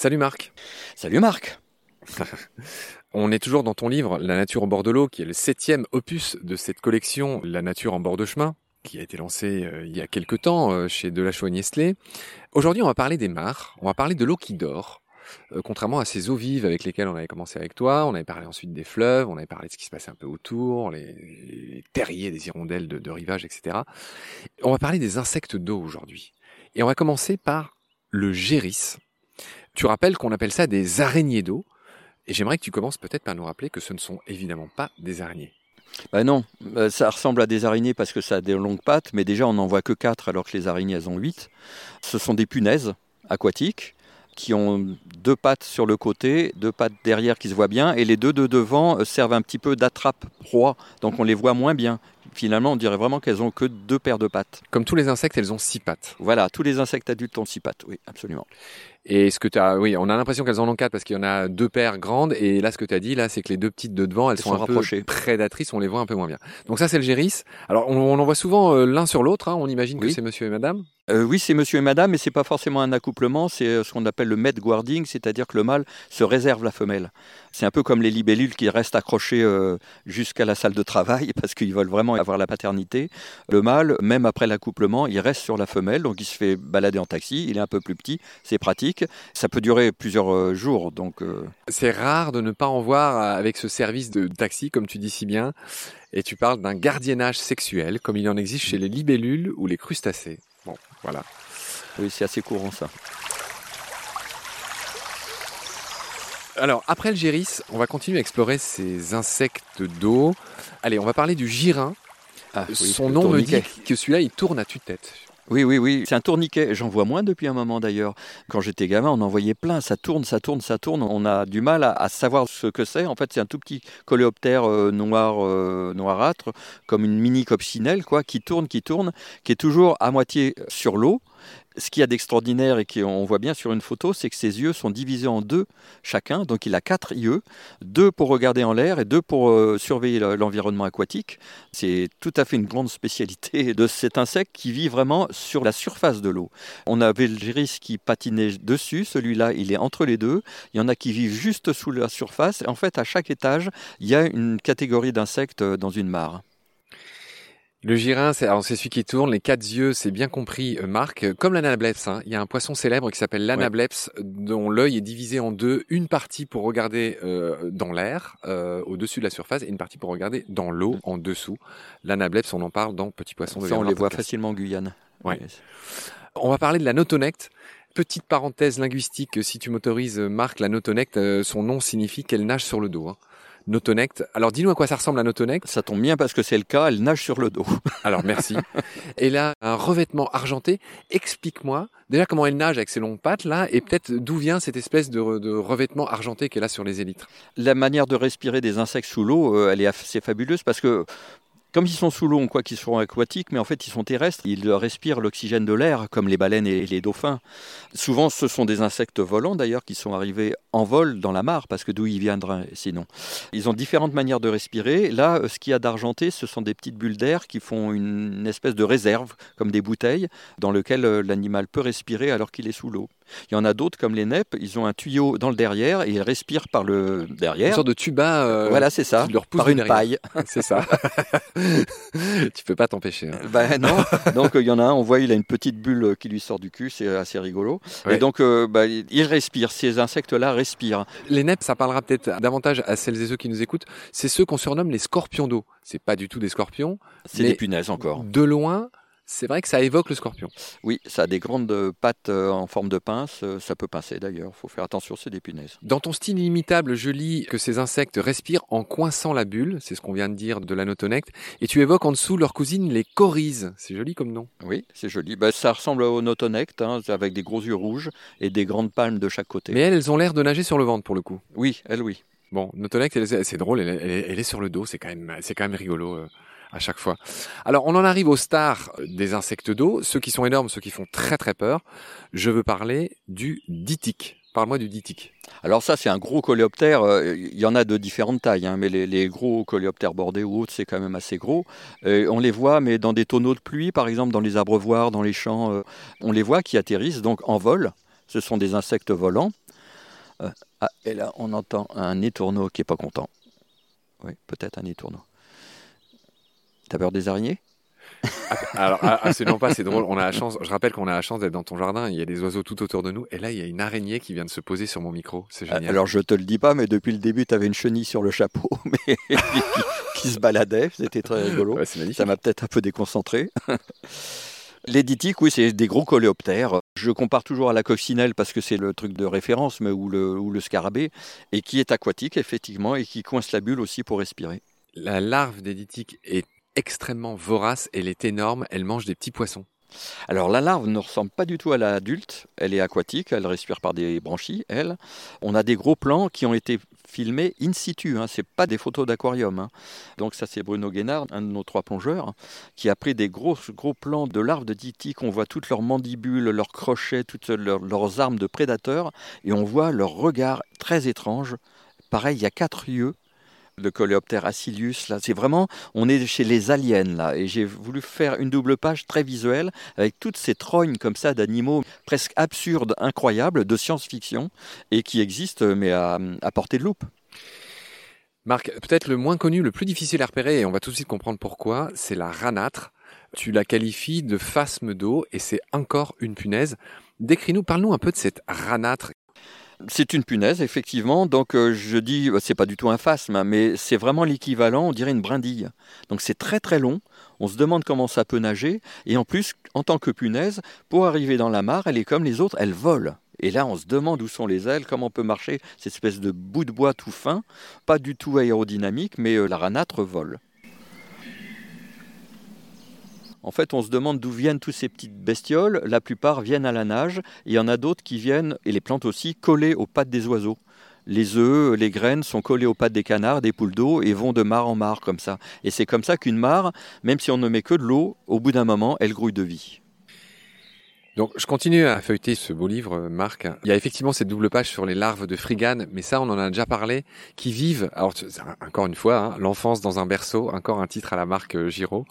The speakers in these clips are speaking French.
Salut Marc. Salut Marc. On est toujours dans ton livre La nature au bord de l'eau, qui est le septième opus de cette collection La nature en bord de chemin, qui a été lancée euh, il y a quelque temps euh, chez Delachaux-Nestlé. Aujourd'hui, on va parler des mares, on va parler de l'eau qui dort. Euh, contrairement à ces eaux vives avec lesquelles on avait commencé avec toi, on avait parlé ensuite des fleuves, on avait parlé de ce qui se passait un peu autour, les, les terriers des hirondelles de, de rivage, etc. On va parler des insectes d'eau aujourd'hui. Et on va commencer par le géris. Tu rappelles qu'on appelle ça des araignées d'eau. Et j'aimerais que tu commences peut-être par nous rappeler que ce ne sont évidemment pas des araignées. Bah non, euh, ça ressemble à des araignées parce que ça a des longues pattes, mais déjà on n'en voit que 4 alors que les araignées elles ont 8. Ce sont des punaises aquatiques qui ont deux pattes sur le côté, deux pattes derrière qui se voient bien, et les deux de devant euh, servent un petit peu d'attrape-proie, donc on les voit moins bien. Finalement, on dirait vraiment qu'elles ont que deux paires de pattes. Comme tous les insectes, elles ont six pattes. Voilà, tous les insectes adultes ont six pattes, oui, absolument. Et ce que tu as, oui, on a l'impression qu'elles en ont quatre parce qu'il y en a deux paires grandes. Et là, ce que tu as dit, là, c'est que les deux petites de devant, elles, Elles sont, sont un rapprochées. peu prédatrices, on les voit un peu moins bien. Donc ça, c'est le géris. Alors, on, on en voit souvent euh, l'un sur l'autre. hein. On imagine que c'est monsieur et madame. Euh, oui, c'est monsieur et madame, mais c'est pas forcément un accouplement, c'est euh, ce qu'on appelle le med guarding, c'est-à-dire que le mâle se réserve la femelle. C'est un peu comme les libellules qui restent accrochées euh, jusqu'à la salle de travail parce qu'ils veulent vraiment avoir la paternité. Le mâle, même après l'accouplement, il reste sur la femelle, donc il se fait balader en taxi, il est un peu plus petit, c'est pratique. Ça peut durer plusieurs euh, jours, donc euh, C'est rare de ne pas en voir euh, avec ce service de taxi, comme tu dis si bien. Et tu parles d'un gardiennage sexuel, comme il en existe chez les libellules ou les crustacés. Bon, voilà. oui, c'est assez courant ça. Alors, après le géris, on va continuer à explorer ces insectes d'eau. Allez, on va parler du girin. Ah, oui, Son nom me dit que celui-là, il tourne à tue-tête. Oui, oui, oui. C'est un tourniquet. J'en vois moins depuis un moment d'ailleurs. Quand j'étais gamin, on en voyait plein. Ça tourne, ça tourne, ça tourne. On a du mal à, savoir ce que c'est. En fait, c'est un tout petit coléoptère euh, noir, euh, noirâtre, comme une mini coccinelle, quoi, qui tourne, qui tourne, qui est toujours à moitié sur l'eau. Ce qu'il y a d'extraordinaire et qu'on voit bien sur une photo, c'est que ses yeux sont divisés en deux chacun. Donc il a quatre yeux, deux pour regarder en l'air et deux pour euh, surveiller le- l'environnement aquatique. C'est tout à fait une grande spécialité de cet insecte qui vit vraiment sur la surface de l'eau. On avait le géris qui patinait dessus, celui-là il est entre les deux. Il y en a qui vivent juste sous la surface. En fait, à chaque étage, il y a une catégorie d'insectes euh, dans une mare. Le girin, c'est celui qui tourne, les quatre yeux, c'est bien compris, euh, Marc. Comme l'anableps, hein. il y a un poisson célèbre qui s'appelle l'anableps, dont l'œil est divisé en deux, une partie pour regarder euh, dans l'air, euh, au-dessus de la surface, et une partie pour regarder dans l'eau, en dessous. L'anableps, on en parle dans Petit Poisson de Ça, on les voit facilement en Guyane. Ouais. On va parler de la notonecte. Petite parenthèse linguistique, si tu m'autorises, Marc, la notonecte, euh, son nom signifie qu'elle nage sur le dos. Hein. Notonecte. Alors dis-nous à quoi ça ressemble la notonecte. Ça tombe bien parce que c'est le cas, elle nage sur le dos. Alors merci. Elle a un revêtement argenté. Explique-moi déjà comment elle nage avec ses longues pattes là, et peut-être d'où vient cette espèce de, de revêtement argenté qu'elle a sur les élytres? La manière de respirer des insectes sous l'eau, euh, elle est assez fabuleuse parce que comme ils sont sous l'eau, croit qu'ils sont aquatiques, mais en fait ils sont terrestres. Ils respirent l'oxygène de l'air, comme les baleines et les dauphins. Souvent, ce sont des insectes volants d'ailleurs qui sont arrivés en vol dans la mare, parce que d'où ils viendraient sinon. Ils ont différentes manières de respirer. Là, euh, ce qu'il y a d'argenté, ce sont des petites bulles d'air qui font une, espèce de réserve, comme des bouteilles, dans lequel euh, l'animal peut respirer alors qu'il est sous l'eau. Il y en a d'autres, comme les neppes, ils ont un tuyau dans le derrière et ils respirent par le Une derrière. sorte de tuba. euh, voilà, c'est ça, qui leur pousse par une derrière. paille. C'est ça. tu peux pas t'empêcher. hein. Ben non. Donc euh, il y en a un, on voit, il a une petite bulle euh, qui lui sort du cul, c'est assez rigolo. Ouais. Et donc euh, bah, il il respire, ces insectes-là respirent. Les neppes, ça parlera peut-être davantage à celles et ceux qui nous écoutent. C'est ceux qu'on surnomme les scorpions d'eau. C'est pas du tout des scorpions. C'est des punaises encore. De loin, c'est vrai que ça évoque le scorpion. Oui, ça a des grandes euh, pattes euh, en forme de pince, euh, ça peut pincer d'ailleurs, faut faire attention, c'est des punaises. Dans ton style inimitable, je lis que ces insectes respirent en coinçant la bulle, c'est ce qu'on vient de dire de l'anotonecte, et tu évoques en dessous leur cousine les coryses. C'est joli comme nom. Oui, c'est joli. Ben, ça ressemble au notonecte, hein, avec des gros yeux rouges et des grandes palmes de chaque côté. Mais elles, elles ont l'air de nager sur le ventre pour le coup. Oui, elle oui. Bon, notonecte, elle- c'est drôle, elle, elle- elle est sur le dos, c'est quand même, c'est quand même rigolo. À chaque fois. Alors, on en arrive aux stars des insectes d'eau, ceux qui sont énormes, ceux qui font très très peur. Je veux parler du ditique. Parle-moi du ditique. Alors ça, c'est un gros coléoptère. euh, Il y en a de différentes tailles, hein, mais les, gros coléoptères bordés ou autres, c'est quand même assez gros. Euh, on les voit, mais dans des tonneaux de pluie, par exemple, dans les abreuvoirs, dans les champs, euh, on les voit qui atterrissent donc en vol. Ce sont des insectes volants. Ah, et là, on entend un étourneau qui est pas content. Oui, peut-être un étourneau. T'as peur des araignées? Ah, alors, ah, absolument pas, c'est drôle. On a la chance, je rappelle qu'on a la chance d'être dans ton jardin. Il y a des oiseaux tout autour de nous. Et là, il y a une araignée qui vient de se poser sur mon micro. C'est génial. Alors, je te le dis pas, mais depuis le début, tu avais une chenille sur le chapeau mais qui, se baladait. C'était très rigolo. Ça m'a peut-être un peu déconcentré. Les ditiques, oui, c'est des gros coléoptères. Je compare toujours à la coccinelle parce que c'est le truc de référence, mais ou le, ou le scarabée, et qui est aquatique, effectivement, et qui coince la bulle aussi pour respirer. La larve des ditiques est extrêmement vorace, elle est énorme, elle mange des petits poissons. Alors la larve ne ressemble pas du tout à l'adulte, elle est aquatique, elle respire par des branchies, elle. On a des gros plans qui ont été filmés in situ, hein, c'est pas des photos d'aquarium. Hein. Donc ça c'est Bruno Guénard, un de nos trois plongeurs, qui a pris des gros, gros plans de larves de ditiques, on voit toutes leurs mandibules, leurs crochets, toutes leurs armes de prédateurs, et on voit leur regard très étrange. Pareil, il y a quatre yeux, le Coléoptère acilius. Là, c'est vraiment, on est chez les aliens là. Et j'ai voulu faire une double page très visuelle avec toutes ces trognes comme ça d'animaux presque absurdes, incroyables, de science-fiction et qui existent mais à, portée de loupe. Marc, peut-être le moins connu, le plus difficile à repérer, et on va tout de suite comprendre pourquoi, c'est la ranâtre. Tu la qualifies de phasme d'eau et c'est encore une punaise. Décris-nous, parle-nous un peu de cette ranâtre. C'est une punaise, effectivement. Donc euh, je dis, bah, c'est pas du tout un phasme, hein, mais c'est vraiment l'équivalent, on dirait une brindille. Donc c'est très très long. On se demande comment ça peut nager. Et en plus, en tant que punaise, pour arriver dans la mare, elle est comme les autres, elle vole. Et là, on se demande où sont les ailes, comment peut marcher cette espèce de bout de bois tout fin, pas du tout aérodynamique, mais euh, la ranâtre vole. En fait, on se demande d'où viennent tous ces petites bestioles. La plupart viennent à la nage. il y en a d'autres qui viennent, et les plantes aussi, collées aux pattes des oiseaux. Les œufs, les graines sont collées aux pattes des canards, des poules d'eau, et vont de mare en mare comme ça. Et c'est comme ça qu'une mare, même si on ne met que de l'eau, au bout d'un moment, elle grouille de vie. Donc, je continue à feuilleter ce beau livre, Marc. Il y a effectivement cette double page sur les larves de frigane, mais ça, on en a déjà parlé, qui vivent, alors, encore une fois, hein, l'enfance dans un berceau, encore un titre à la marque euh, Giraud.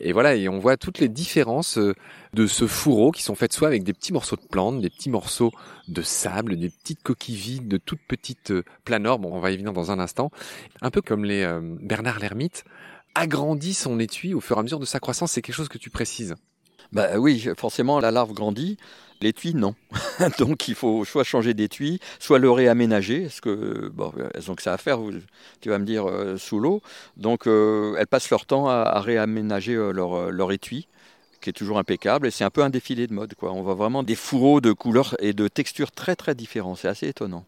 Et voilà, et on voit toutes les différences euh, de ce fourreau qui sont faites soit avec des petits morceaux de plantes, des petits morceaux de sable, des petites coquilles vides, de toutes petites euh, planores. Bon, on va y venir dans un instant. Un peu comme les Bernard l'ermite agrandit son étui au fur et à mesure de sa croissance. C'est quelque chose que tu précises? Bah oui, forcément, la larve grandit. L'étui, non. Donc il faut soit changer d'étui, soit le réaménager, parce que bon, elles ont que ça à faire, tu vas me dire, euh, sous l'eau. Donc euh, elles passent leur temps à, réaménager euh, leur, leur, étui, qui est toujours impeccable, et c'est un peu un défilé de mode. Quoi. On voit vraiment des fourreaux de couleurs et de textures très très différents, c'est assez étonnant.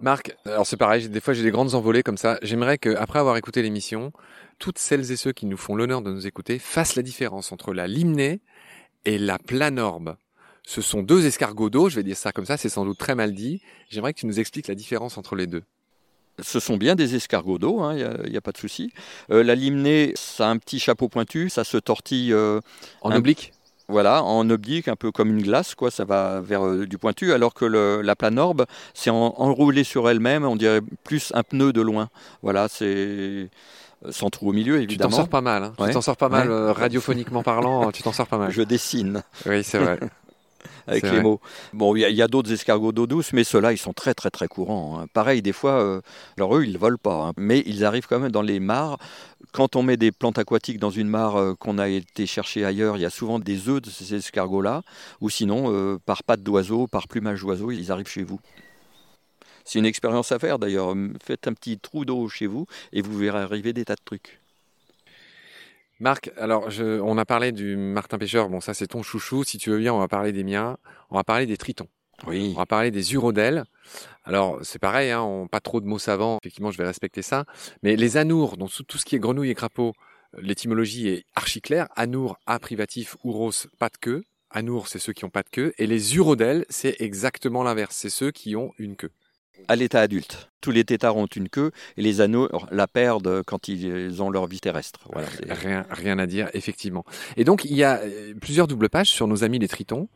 Marc, alors c'est pareil, des fois j'ai des grandes envolées comme ça. J'aimerais qu'après avoir écouté l'émission, toutes celles et ceux qui nous font l'honneur de nous écouter fassent la différence entre la limnée et la planorbe. Ce sont deux escargots d'eau, je vais dire ça comme ça, c'est sans doute très mal dit. J'aimerais que tu nous expliques la différence entre les deux. Ce sont bien des escargots d'eau, il hein, n'y a, pas de souci. Euh, la limnée, ça a un petit chapeau pointu, ça se tortille euh, en oblique? Voilà, en oblique, un peu comme une glace, quoi, ça va vers euh, du pointu, alors que la planorbe, c'est enroulé sur elle-même, on dirait plus un pneu de loin. Voilà, c'est euh, sans trou au milieu, évidemment. Tu t'en sors pas mal, hein. tu t'en sors pas mal, euh, radiophoniquement parlant, tu t'en sors pas mal. Je dessine. Oui, c'est vrai. avec les mots. Bon, il y a, d'autres escargots d'eau douce, mais ceux-là, ils sont très très très courants. Hein. Pareil, des fois, euh, alors eux, ils volent pas, hein, mais ils arrivent quand même dans les mares. Quand on met des plantes aquatiques dans une mare euh, qu'on a été chercher ailleurs, il y a souvent des œufs de ces escargots-là, ou sinon, euh, par pattes d'oiseau, par plumage d'oiseau, ils arrivent chez vous. C'est une expérience à faire d'ailleurs. Faites un petit trou d'eau chez vous et vous verrez arriver des tas de trucs. Marc, alors je, on a parlé du Martin Pêcheur, bon ça c'est ton chouchou, si tu veux bien on va parler des miens, on va parler des tritons. Oui. On va parler des urodèles. Alors c'est pareil, hein, on, pas trop de mots savants, effectivement je vais respecter ça, mais les anours, donc tout ce qui est grenouille et crapaud, l'étymologie est archi claire, anour, a privatif, ouros, pas de queue, anour c'est ceux qui ont pas de queue, et les urodèles c'est exactement l'inverse, c'est ceux qui ont une queue à l'état adulte. Tous les têtards ont une queue et les anneaux la perdent quand ils ont leur vie terrestre. rien, rien à dire, effectivement. Et donc, il y a euh, plusieurs doubles pages sur nos amis les tritons.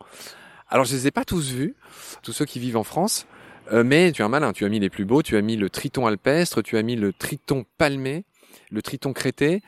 Alors, je les ai pas tous vus, tous ceux qui vivent en France, euh, mais tu es un malin, tu as mis les plus beaux, tu as mis le triton alpestre, tu as mis le triton palmé, le triton crété,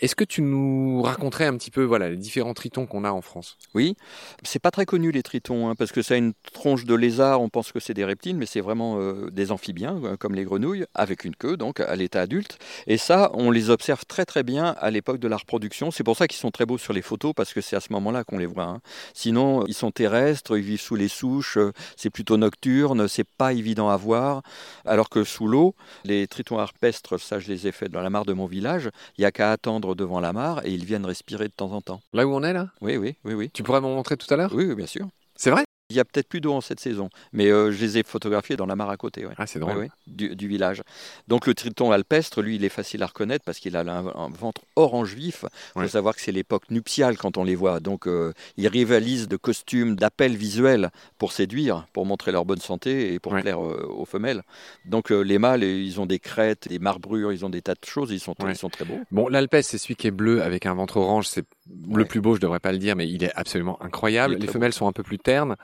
Est-ce que tu nous raconterais un petit peu voilà les différents tritons qu'on a en France? Oui, c'est pas très connu les tritons hein, parce que ça a une tronche de lézard, on pense que c'est des reptiles, mais c'est vraiment euh, des amphibiens euh, comme les grenouilles avec une queue donc à l'état adulte. Et ça, on les observe très très bien à l'époque de la reproduction. C'est pour ça qu'ils sont très beaux sur les photos parce que c'est à ce moment-là qu'on les voit. Hein. Sinon, ils sont terrestres, ils vivent sous les souches, c'est plutôt nocturne, c'est pas évident à voir. Alors que sous l'eau, les tritons arpestres, ça je les ai faits dans la mare de mon village, il y a qu'à attendre devant la mare et ils viennent respirer de temps en temps. Là où on est là? Oui, oui, oui, oui. Tu pourrais m'en montrer tout à l'heure? Oui, oui, bien sûr. C'est vrai? Il y a peut-être plus d'eau en cette saison, mais euh, je les ai photographiés dans la mare à côté. Ah, c'est drôle. du, village. Donc le triton alpestre, lui, il est facile à reconnaître parce qu'il a un, ventre orange vif. Il faut savoir que c'est l'époque nuptiale quand on les voit. Donc euh, ils rivalisent de costumes, d'appels visuels pour séduire, pour montrer leur bonne santé et pour plaire euh, aux femelles. Donc les mâles, ils ont des crêtes, des marbrures, ils ont des tas de choses, ils sont, ils sont très beaux. Bon, l'alpestre, c'est celui qui est bleu avec un ventre orange. C'est le plus beau, je devrais pas le dire, mais il est absolument incroyable. les femelles sont un peu plus ternes.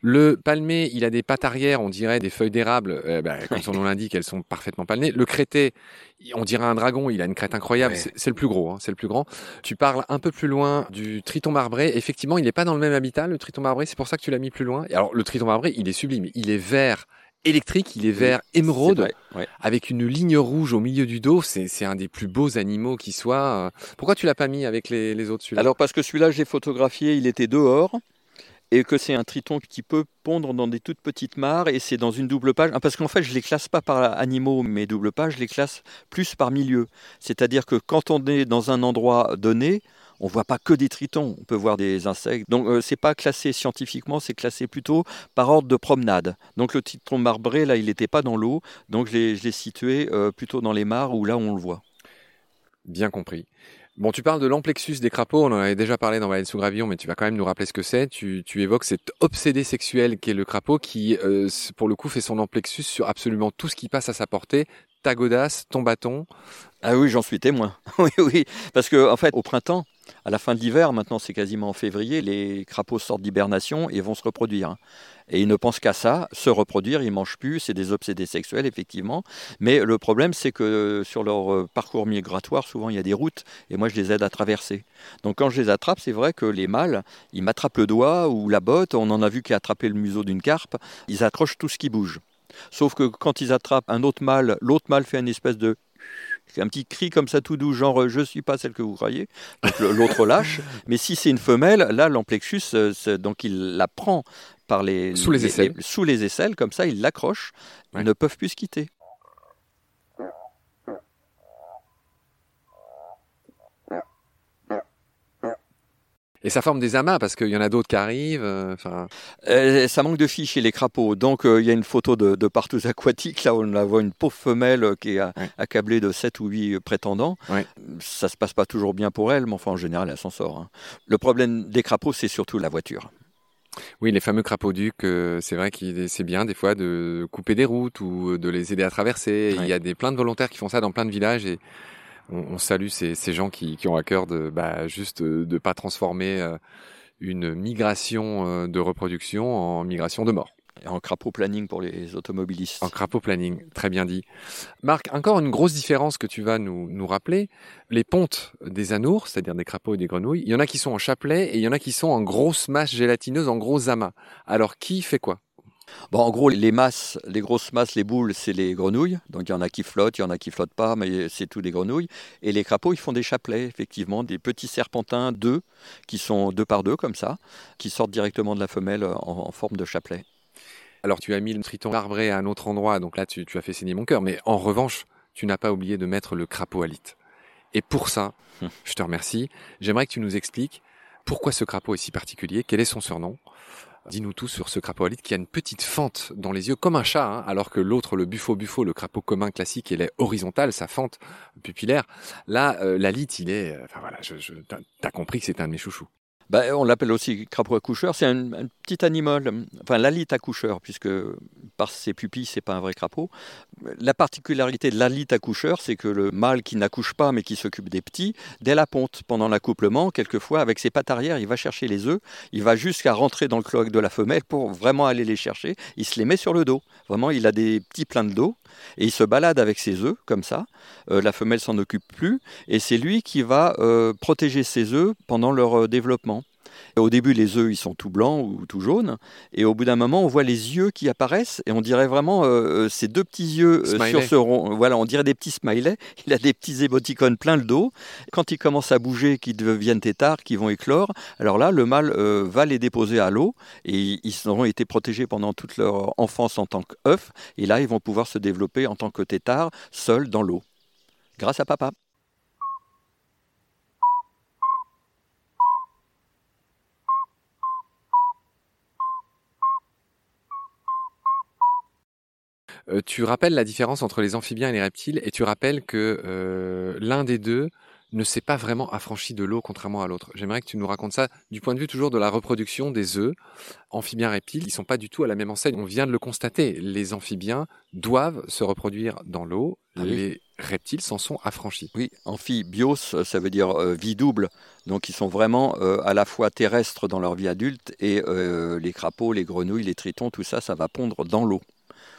Le palmé, il a des pattes arrière, on dirait des feuilles d'érable. Bah, comme son nom l'indique, elles sont parfaitement palmées. Le crété, on dirait un dragon, il a une crête incroyable. C'est le plus gros, hein, c'est le plus grand. Tu parles un peu plus loin du triton marbré. Effectivement, il n'est pas dans le même habitat, le triton marbré. C'est pour ça que tu l'as mis plus loin. Et alors, le triton marbré, il est sublime. Il est vert électrique, il est vert émeraude, avec une ligne rouge au milieu du dos. C'est un des plus beaux animaux qui soit. Pourquoi tu l'as pas mis avec les, les autres celui-là? Alors parce que celui-là, j'ai photographié, il était dehors et que c'est un triton qui peut pondre dans des toutes petites mares et c'est dans une double page. Ah, parce qu'en fait, je les classe pas par animaux, mes doubles pages, je les classe plus par milieu. C'est-à-dire que quand on est dans un endroit donné, on voit pas que des tritons, on peut voir des insectes. Donc ce euh, c'est pas classé scientifiquement, c'est classé plutôt par ordre de promenade. Donc le triton marbré là, il n'était pas dans l'eau, donc je l'ai situé euh, plutôt dans les mares où là on le voit. Bien compris. Bon, tu parles de l'amplexus des crapauds, on en avait déjà parlé dans Valais sous Gravillon, mais tu vas quand même nous rappeler ce que c'est. Tu, évoques cet obsédé sexuel qu'est le crapaud qui, euh, pour le coup, fait son amplexus sur absolument tout ce qui passe à sa portée. Ta godasse, ton bâton. Ah oui, j'en suis témoin. oui, oui. Parce que, en fait, au printemps, à la fin de l'hiver, maintenant c'est quasiment en février, les crapauds sortent d'hibernation et vont se reproduire. Et ils ne pensent qu'à ça, se reproduire, ils mangent plus, c'est des obsédés sexuels effectivement. Mais le problème c'est que sur leur euh, parcours migratoire, souvent il y a des routes et moi je les aide à traverser. Donc quand je les attrape, c'est vrai que les mâles, ils m'attrapent le doigt ou la botte, on en a vu qui a attrapé le museau d'une carpe, ils accrochent tout ce qui bouge. Sauf que quand ils attrapent un autre mâle, l'autre mâle fait une espèce de un petit cri comme ça tout doux, genre je suis pas celle que vous croyez. L'autre lâche. Mais si c'est une femelle, là l'amplexus, euh, donc il la prend par les sous les, aisselles, sous les aisselles, comme ça il l'accroche. Ils ne peuvent plus se quitter. Et ça forme des amas parce qu'il y en a d'autres qui arrivent. Euh, enfin. Euh, ça manque de filles chez les crapauds. Donc euh, il y a une photo de, de partout aquatiques. Là, on la voit une pauvre femelle qui est accablée de 7 ou 8 prétendants. Ouais. Ça se passe pas toujours bien pour elle, mais enfin en général, elle s'en sort. Hein. Le problème des crapauds, c'est surtout la voiture. Oui, les fameux crapauds ducs, c'est vrai que c'est bien des fois de couper des routes ou de les aider à traverser. Il y a des plein de volontaires qui font ça dans plein de villages et on, salue ces, gens qui, ont à cœur de bah, juste euh, de pas transformer euh, une migration euh, de reproduction en migration de mort. en crapaud planning pour les automobilistes. En crapaud planning, très bien dit. Marc, encore une grosse différence que tu vas nous, nous rappeler. Les pontes des anours, c'est-à-dire des crapauds et des grenouilles, il y en a qui sont en chapelet et il y en a qui sont en grosses masses gélatineuses, en gros amas. Alors qui fait quoi? Bon, en gros, les masses, les grosses masses, les boules, c'est les grenouilles. Donc il y en a qui flottent, il y en a qui flottent pas, mais c'est tous des grenouilles. Et les crapauds, ils font des chapelets, effectivement, des petits serpentins d'œufs qui sont deux par deux comme ça, qui sortent directement de la femelle en, forme de chapelet. Alors tu as mis le triton arbré à un autre endroit, donc là tu, as fait saigner mon cœur. Mais en revanche, tu n'as pas oublié de mettre le crapaud alite. Et pour ça, hum. je te remercie. J'aimerais que tu nous expliques pourquoi ce crapaud est si particulier, quel est son surnom Dis-nous tout sur ce crapaud alite qui a une petite fente dans les yeux, comme un chat, hein, alors que l'autre, le buffo buffo, le crapaud commun classique, il est horizontal, sa fente pupillaire. Là, euh, l'alite, il est... Euh, enfin voilà, je, je, t'as compris que c'est un de mes chouchous. Bah, On l'appelle aussi crapaud accoucheur. C'est un, petit animal, enfin l'alite accoucheur, puisque par ses pupilles, c'est pas un vrai crapaud. La particularité de l'alite accoucheur, c'est que le mâle qui n'accouche pas mais qui s'occupe des petits, dès la ponte, pendant l'accouplement, quelquefois, avec ses pattes arrière, il va chercher les œufs. Il va jusqu'à rentrer dans le cloaque de la femelle pour vraiment aller les chercher. Il se les met sur le dos. Vraiment, il a des petits pleins de dos et il se balade avec ses œufs comme ça. Euh, la femelle s'en occupe plus et c'est lui qui va euh, protéger ses œufs pendant leur euh, Au début, les œufs, ils sont tout blancs ou tout jaunes. Et au bout d'un moment, on voit les yeux qui apparaissent. Et on dirait vraiment euh, ces deux petits yeux sur ce rond. Voilà, on dirait des petits smileys. Il a des petits émoticônes plein le dos. Quand ils commencent à bouger, qu'ils deviennent têtards, qu'ils vont éclore, alors là, le mâle va les déposer à l'eau. Et ils auront été protégés pendant toute leur enfance en tant qu'œufs. Et là, ils vont pouvoir se développer en tant que têtards, seuls dans l'eau. Grâce à papa. Tu rappelles la différence entre les amphibiens et les reptiles et tu rappelles que euh, l'un des deux ne s'est pas vraiment affranchi de l'eau contrairement à l'autre. J'aimerais que tu nous racontes ça du point de vue toujours de la reproduction des œufs. Amphibiens, reptiles, ils sont pas du tout à la même enseigne. On vient de le constater. Les amphibiens doivent se reproduire dans l'eau. Ah les reptiles s'en sont affranchis. Oui, amphibios, ça veut dire euh, vie double. Donc ils sont vraiment à la fois terrestres dans leur vie adulte et les crapauds, les grenouilles, les tritons, tout ça, ça va pondre dans l'eau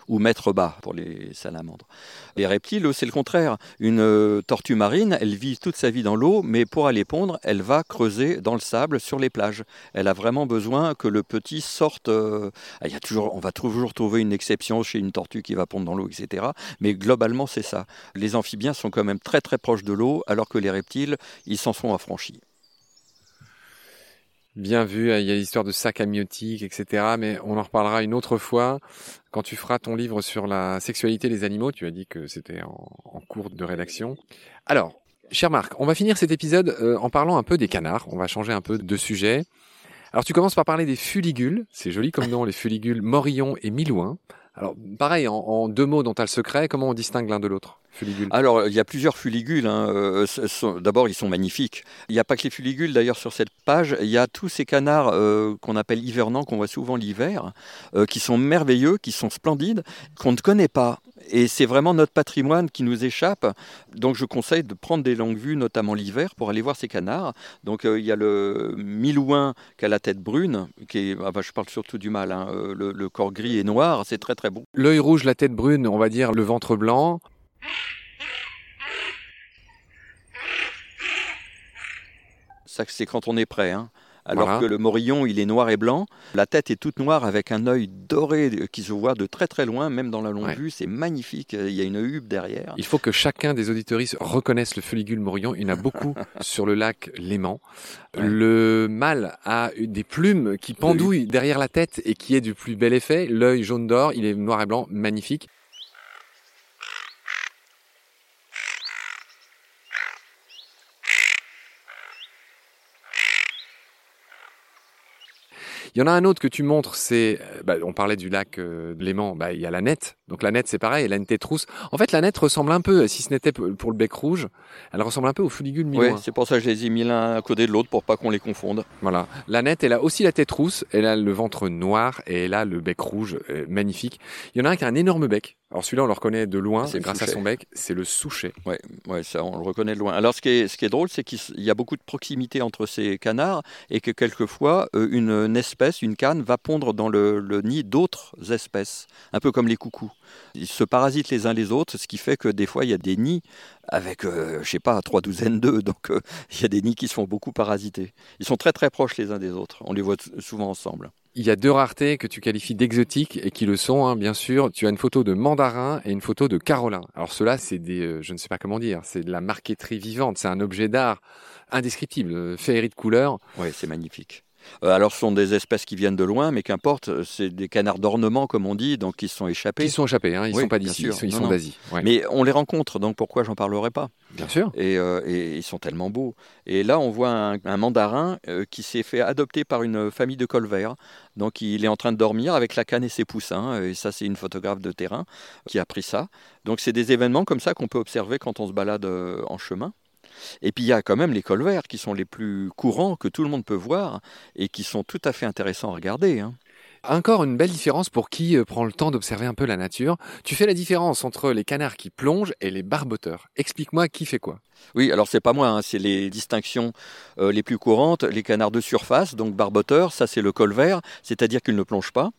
ou mettre bas pour les salamandres. Les reptiles, c'est le contraire. Une euh, tortue marine, elle vit toute sa vie dans l'eau, mais pour aller pondre, elle va creuser dans le sable sur les plages. Elle a vraiment besoin que le petit sorte. Euh, il y a toujours, on va toujours trouver une exception chez une tortue qui va pondre dans l'eau, etc. Mais globalement, c'est ça. Les amphibiens sont quand même très très proches de l'eau, alors que les reptiles, ils s'en sont affranchis. Bien vu, il y a l'histoire de sac amniotique, etc. Mais on en reparlera une autre fois. Quand tu feras ton livre sur la sexualité des animaux, tu as dit que c'était en, cours de rédaction. Alors, cher Marc, on va finir cet épisode euh, en parlant un peu des canards. On va changer un peu de sujet. Alors tu commences par parler des fuligules. C'est joli comme nom, les fuligules morillon et milouin. Alors, pareil, en, deux mots dont tu as le secret, comment on distingue l'un de l'autre? Fuligules. Alors, il y a plusieurs fuligules. Hein. Euh, d'abord, ils sont magnifiques. Il n'y a pas que les fuligules, d'ailleurs, sur cette page. Il y a tous ces canards euh, qu'on appelle hivernants, qu'on voit souvent l'hiver, euh, qui sont merveilleux, qui sont splendides, qu'on ne connaît pas. Et c'est vraiment notre patrimoine qui nous échappe. Donc je conseille de prendre des longues vues, notamment l'hiver, pour aller voir ces canards. Donc euh, il y a le milouin qui a la tête brune, qui est, ah bah, je parle surtout du mâle, hein. euh, le, corps gris et noir, c'est très très beau. L'œil rouge, la tête brune, on va dire le ventre blanc. Ça c'est quand on est prêt. Hein alors que le morillon, il est noir et blanc. La tête est toute noire avec un œil doré qui se voit de très très loin, même dans la longue vue. C'est magnifique. Il y a une huppe derrière. Il faut que chacun des auditoristes reconnaisse le fuligule morillon. Il y en a beaucoup sur le lac Léman. Le mâle a des plumes qui pendouillent derrière la tête et qui est du plus bel effet. L'œil jaune d'or, il est noir et blanc, magnifique. Il y en a un autre que tu montres, c'est, euh, bah, on parlait du lac euh, de Léman, bah, il y a la nette. Donc la nette, c'est pareil, elle a une tête rousse. En fait, la nette ressemble un peu, si ce n'était pour le bec rouge, elle ressemble un peu au fuligule milouin. Oui, c'est pour ça que je les ai mis l'un à côté de l'autre pour pas qu'on les confonde. Voilà. La nette, elle a aussi la tête rousse, elle a le ventre noir et elle a le bec rouge, euh, magnifique. Il y en a un qui a un énorme bec. Alors celui-là, on le reconnaît de loin, c'est grâce à son bec, c'est le souchet. Ouais, ouais, ça, on le reconnaît de loin. Alors ce qui est, ce qui est drôle, c'est qu'il y a beaucoup de proximité entre ces canards et que quelquefois, une, espèce, une canne, va pondre dans le, le nid d'autres espèces, un peu comme les coucous. Ils se parasitent les uns les autres, ce qui fait que des fois, il y a des nids avec, euh, je sais pas, trois douzaines d'œufs. Donc, euh, il y a des nids qui se font beaucoup parasiter. Ils sont très très proches les uns des autres. On les voit souvent ensemble. Il y a deux raretés que tu qualifies d'exotiques et qui le sont, hein, bien sûr. Tu as une photo de mandarin et une photo de carolin. Alors cela, c'est des, euh, je ne sais pas comment dire, c'est de la marqueterie vivante. C'est un objet d'art indescriptible, féerie de couleurs. Oui, c'est magnifique. Euh, alors, ce sont des espèces qui viennent de loin, mais qu'importe, euh, c'est des canards d'ornement, comme on dit, donc ils sont échappés. Ils sont échappés, hein, ils ne sont pas d'ici, ils sont, d'Asie. Mais on les rencontre, donc pourquoi j'en parlerai pas? Bien sûr. Euh, et, ils sont tellement beaux. Et là, on voit un, mandarin qui s'est fait adopter par une famille de colverts. Donc, il est en train de dormir avec la canne et ses poussins. Et ça, c'est une photographe de terrain qui a pris ça. Donc, c'est des événements comme ça qu'on peut observer quand on se balade en chemin. Et puis il y a quand même les colverts qui sont les plus courants, que tout le monde peut voir, et qui sont tout à fait intéressants à regarder. hein. Encore une belle différence pour qui euh, prend le temps d'observer un peu la nature. Tu fais la différence entre les canards qui plongent et les barboteurs. Explique-moi qui fait quoi. Oui, alors c'est pas moi, hein, c'est les distinctions euh, les plus courantes. Les canards de surface, donc barboteurs, ça c'est le colvert, c'est-à-dire qu'ils ne plongent pas.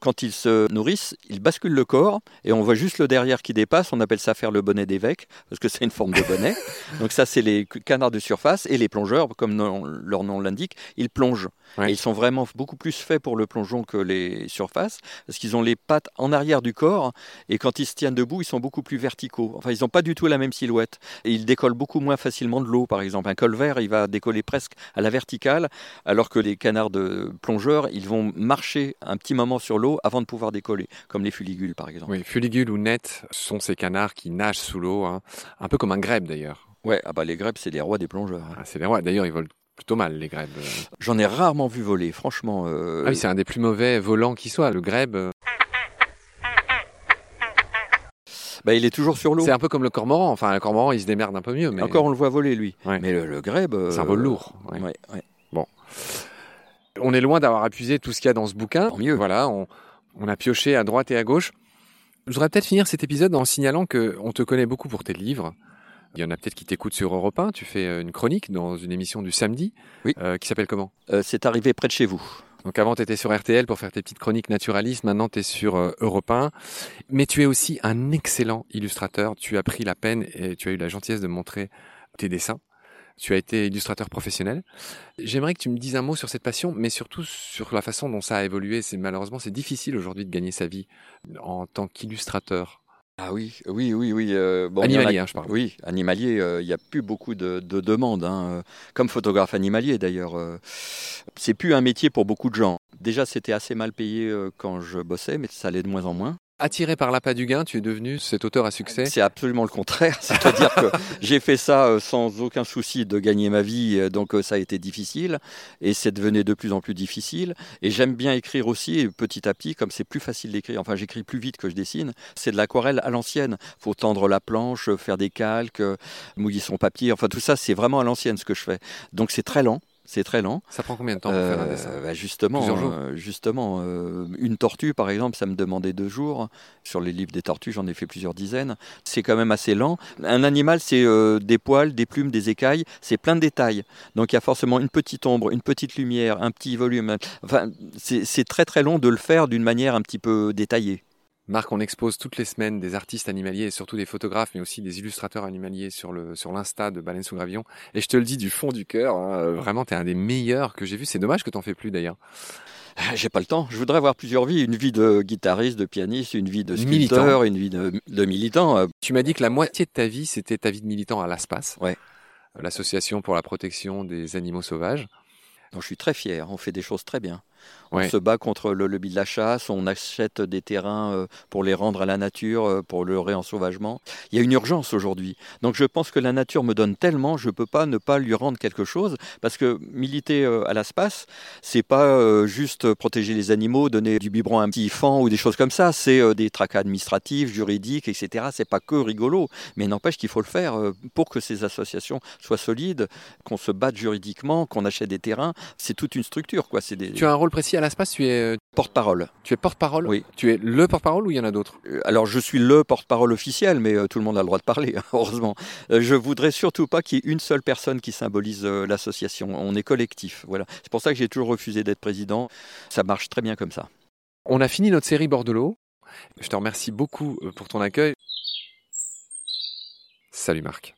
Quand ils se nourrissent, ils basculent le corps et on voit juste le derrière qui dépasse. On appelle ça faire le bonnet d'évêque parce que c'est une forme de bonnet. donc ça c'est les canards de surface et les plongeurs, comme non- leur nom l'indique, ils plongent. Ouais. Et ils sont vraiment beaucoup plus faits pour le plongeon que les surfaces parce qu'ils ont les pattes en arrière du corps et quand ils se tiennent debout, ils sont beaucoup plus verticaux. Enfin, ils n'ont pas du tout la même silhouette et ils décollent beaucoup moins facilement de l'eau, par exemple. Un colvert, il va décoller presque à la verticale, alors que les canards de plongeurs, ils vont marcher un petit moment sur l'eau avant de pouvoir décoller, comme les fuligules, par exemple. Oui, fuligule ou net sont ces canards qui nagent sous l'eau, hein. un peu comme un grèbe d'ailleurs. Ouais, ah bah les grèbes, c'est les rois des plongeurs. hein. Ah, c'est les rois. D'ailleurs, ils volent plutôt mal les grèbes. J'en ai rarement vu voler, franchement. euh, Ah oui, c'est un des plus mauvais volants qui soit. Le grèbe, euh, bah, il est toujours sur l'eau. c'est un peu comme le cormoran. Enfin, le cormoran, il se démerde un peu mieux, mais Encore, on le voit voler, lui. Ouais. Mais le, le grèbe. c'est un euh, vol lourd. ouais. ouais, ouais. On est loin d'avoir épuisé tout ce qu'il y a dans ce bouquin. Tant mieux. Voilà, on, on a pioché à droite et à gauche. Je voudrais peut-être finir cet épisode en signalant que on te connaît beaucoup pour tes livres. Il y en a peut-être qui t'écoutent sur Europe 1. Tu fais euh, une chronique dans une émission du samedi Oui. euh, qui s'appelle comment? Euh, c'est arrivé près de chez vous. Donc avant, tu étais sur RTL pour faire tes petites chroniques naturalistes. Maintenant, tu es sur euh, Europe 1. Mais tu es aussi un excellent illustrateur. Tu as pris la peine et tu as eu la gentillesse de montrer tes dessins. Tu as été illustrateur professionnel. J'aimerais que tu me dises un mot sur cette passion, mais surtout sur la façon dont ça a évolué. C'est malheureusement c'est difficile aujourd'hui de gagner sa vie en tant qu'illustrateur Ah oui, oui, oui, oui. euh, bon, a- animalier, hein, je parle. Oui, animalier, euh, il n'y a plus beaucoup de, de demandes, hein, euh, comme photographe animalier d'ailleurs. euh, c'est plus un métier pour beaucoup de gens. Déjà, c'était assez mal payé quand je bossais, mais ça allait de moins en moins. Attiré par l'appât du gain, tu es devenu cet auteur à succès. C'est absolument le contraire, c'est-à-dire que j'ai fait ça euh, sans aucun souci de gagner ma vie, euh, donc euh, ça a été difficile, et c'est devenu de plus en plus difficile. Et j'aime bien écrire aussi, et petit à petit, comme c'est plus facile d'écrire, enfin j'écris plus vite que je dessine, c'est de l'aquarelle à l'ancienne. faut tendre la planche, faire des calques, mouiller son papier, enfin tout ça c'est vraiment à l'ancienne ce que je fais. Donc c'est très lent. C'est très lent. Ça prend combien de temps pour faire un Euh, dessin bah, justement, Plusieurs jours. euh, justement euh, une tortue, par exemple, ça me demandait deux jours. Sur les livres des tortues, j'en ai fait plusieurs dizaines. C'est quand même assez lent. Un animal, c'est euh, des poils, des plumes, des écailles. C'est plein de détails. Donc il y a forcément une petite ombre, une petite lumière, un petit volume. Enfin, c'est très très long de le faire d'une manière un petit peu détaillée. Marc, on expose toutes les semaines des artistes animaliers et surtout des photographes, mais aussi des illustrateurs animaliers sur le sur l'insta de Baleine sous gravillon. Et je te le dis du fond du cœur, hein, euh, vraiment, t'es un des meilleurs que j'ai vu. C'est dommage que t'en fais plus d'ailleurs. Ah, J'ai pas le temps. Je voudrais avoir plusieurs vies. Une vie de guitariste, de pianiste, une vie de Militant. sculpteur, une vie de, de militant. Euh, Tu m'as dit que la moitié de ta vie, c'était ta vie de militant à l'ASPAS, Ouais. euh, l'association pour la protection des animaux sauvages. dont je suis très fier. On fait des choses très bien. On Ouais. se bat contre le lobby de la chasse, on achète des terrains euh, pour les rendre à la nature, euh, pour le réensauvagement. Il y a une urgence aujourd'hui. Donc je pense que la nature me donne tellement, je ne peux pas ne pas lui rendre quelque chose, parce que militer euh, à l'espace, c'est pas euh, juste protéger les animaux, donner du biberon à un petit fan ou des choses comme ça, c'est euh, des tracas administratifs, juridiques, etc. C'est pas que rigolo, mais n'empêche qu'il faut le faire euh, pour que ces associations soient solides, qu'on se batte juridiquement, qu'on achète des terrains. C'est toute une structure, quoi. C'est des Tu as un rôle précis à tu es, euh, porte-parole. tu es porte-parole Oui. Tu es le porte-parole ou il y en a d'autres? Euh, Alors, je suis le porte-parole officiel, mais euh, tout le monde a le droit de parler, hein, heureusement. Je voudrais surtout pas qu'il y ait une seule personne qui symbolise l'association. On est collectif, voilà. C'est pour ça que j'ai toujours refusé d'être président. Ça marche très bien comme ça. On a fini notre série Bordelot. Je te remercie beaucoup pour ton accueil. Salut Marc.